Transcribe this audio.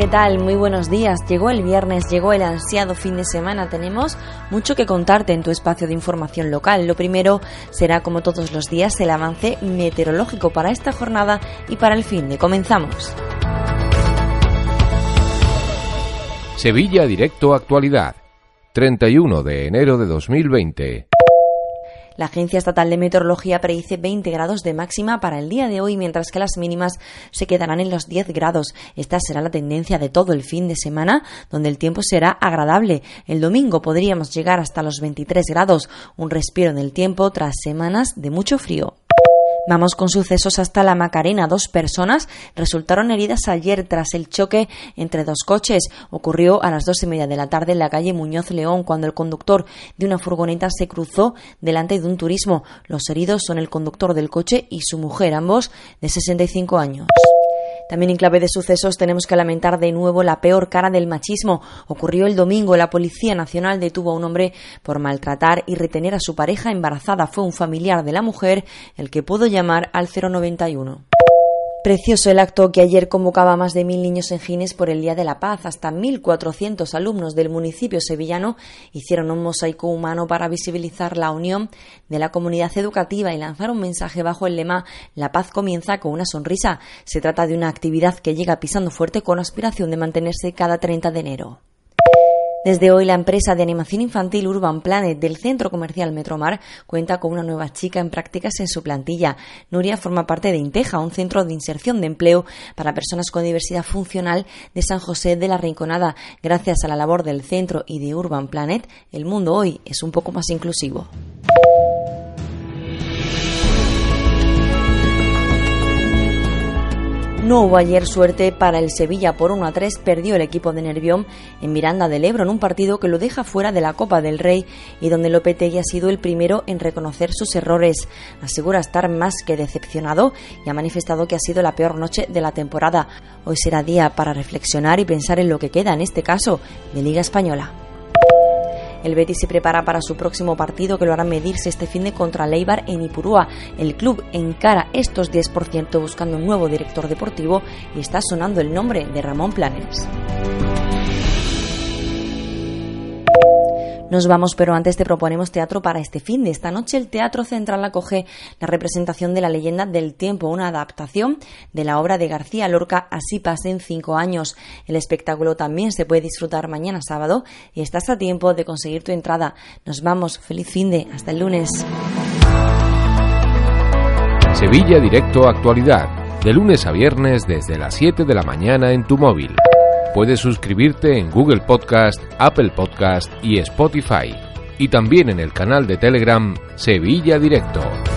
¿qué tal? Muy buenos días. Llegó el viernes, llegó el ansiado fin de semana. Tenemos mucho que contarte en tu espacio de información local. Lo primero será, como todos los días, el avance meteorológico para esta jornada y para el fin de. Comenzamos. Sevilla Directo Actualidad. 31 de enero de 2020. La Agencia Estatal de Meteorología predice 20 grados de máxima para el día de hoy, mientras que las mínimas se quedarán en los 10 grados. Esta será la tendencia de todo el fin de semana, donde el tiempo será agradable. El domingo podríamos llegar hasta los 23 grados, un respiro en el tiempo tras semanas de mucho frío. Vamos con sucesos hasta la Macarena. Dos personas resultaron heridas ayer tras el choque entre dos coches. Ocurrió a las dos y media de la tarde en la calle Muñoz León cuando el conductor de una furgoneta se cruzó delante de un turismo. Los heridos son el conductor del coche y su mujer, ambos de 65 años. También en clave de sucesos tenemos que lamentar de nuevo la peor cara del machismo. Ocurrió el domingo. La Policía Nacional detuvo a un hombre por maltratar y retener a su pareja embarazada. Fue un familiar de la mujer el que pudo llamar al 091. Precioso el acto que ayer convocaba a más de mil niños en Gines por el Día de la Paz. Hasta 1.400 alumnos del municipio sevillano hicieron un mosaico humano para visibilizar la unión de la comunidad educativa y lanzar un mensaje bajo el lema La paz comienza con una sonrisa. Se trata de una actividad que llega pisando fuerte con aspiración de mantenerse cada 30 de enero. Desde hoy, la empresa de animación infantil Urban Planet del centro comercial Metromar cuenta con una nueva chica en prácticas en su plantilla. Nuria forma parte de Inteja, un centro de inserción de empleo para personas con diversidad funcional de San José de la Rinconada. Gracias a la labor del centro y de Urban Planet, el mundo hoy es un poco más inclusivo. No hubo ayer suerte para el Sevilla por 1 a 3, perdió el equipo de Nervión en Miranda del Ebro en un partido que lo deja fuera de la Copa del Rey y donde Lopetegui ha sido el primero en reconocer sus errores. Asegura estar más que decepcionado y ha manifestado que ha sido la peor noche de la temporada. Hoy será día para reflexionar y pensar en lo que queda, en este caso, de Liga Española. El Betis se prepara para su próximo partido que lo hará medirse este fin de contra Leibar en Ipurúa. El club encara estos 10% buscando un nuevo director deportivo y está sonando el nombre de Ramón Planes. Nos vamos, pero antes te proponemos teatro para este fin de esta noche. El Teatro Central acoge la representación de la leyenda del tiempo, una adaptación de la obra de García Lorca, Así pasen cinco años. El espectáculo también se puede disfrutar mañana sábado y estás a tiempo de conseguir tu entrada. Nos vamos, feliz fin de, hasta el lunes. Sevilla Directo Actualidad, de lunes a viernes desde las 7 de la mañana en tu móvil. Puedes suscribirte en Google Podcast, Apple Podcast y Spotify. Y también en el canal de Telegram Sevilla Directo.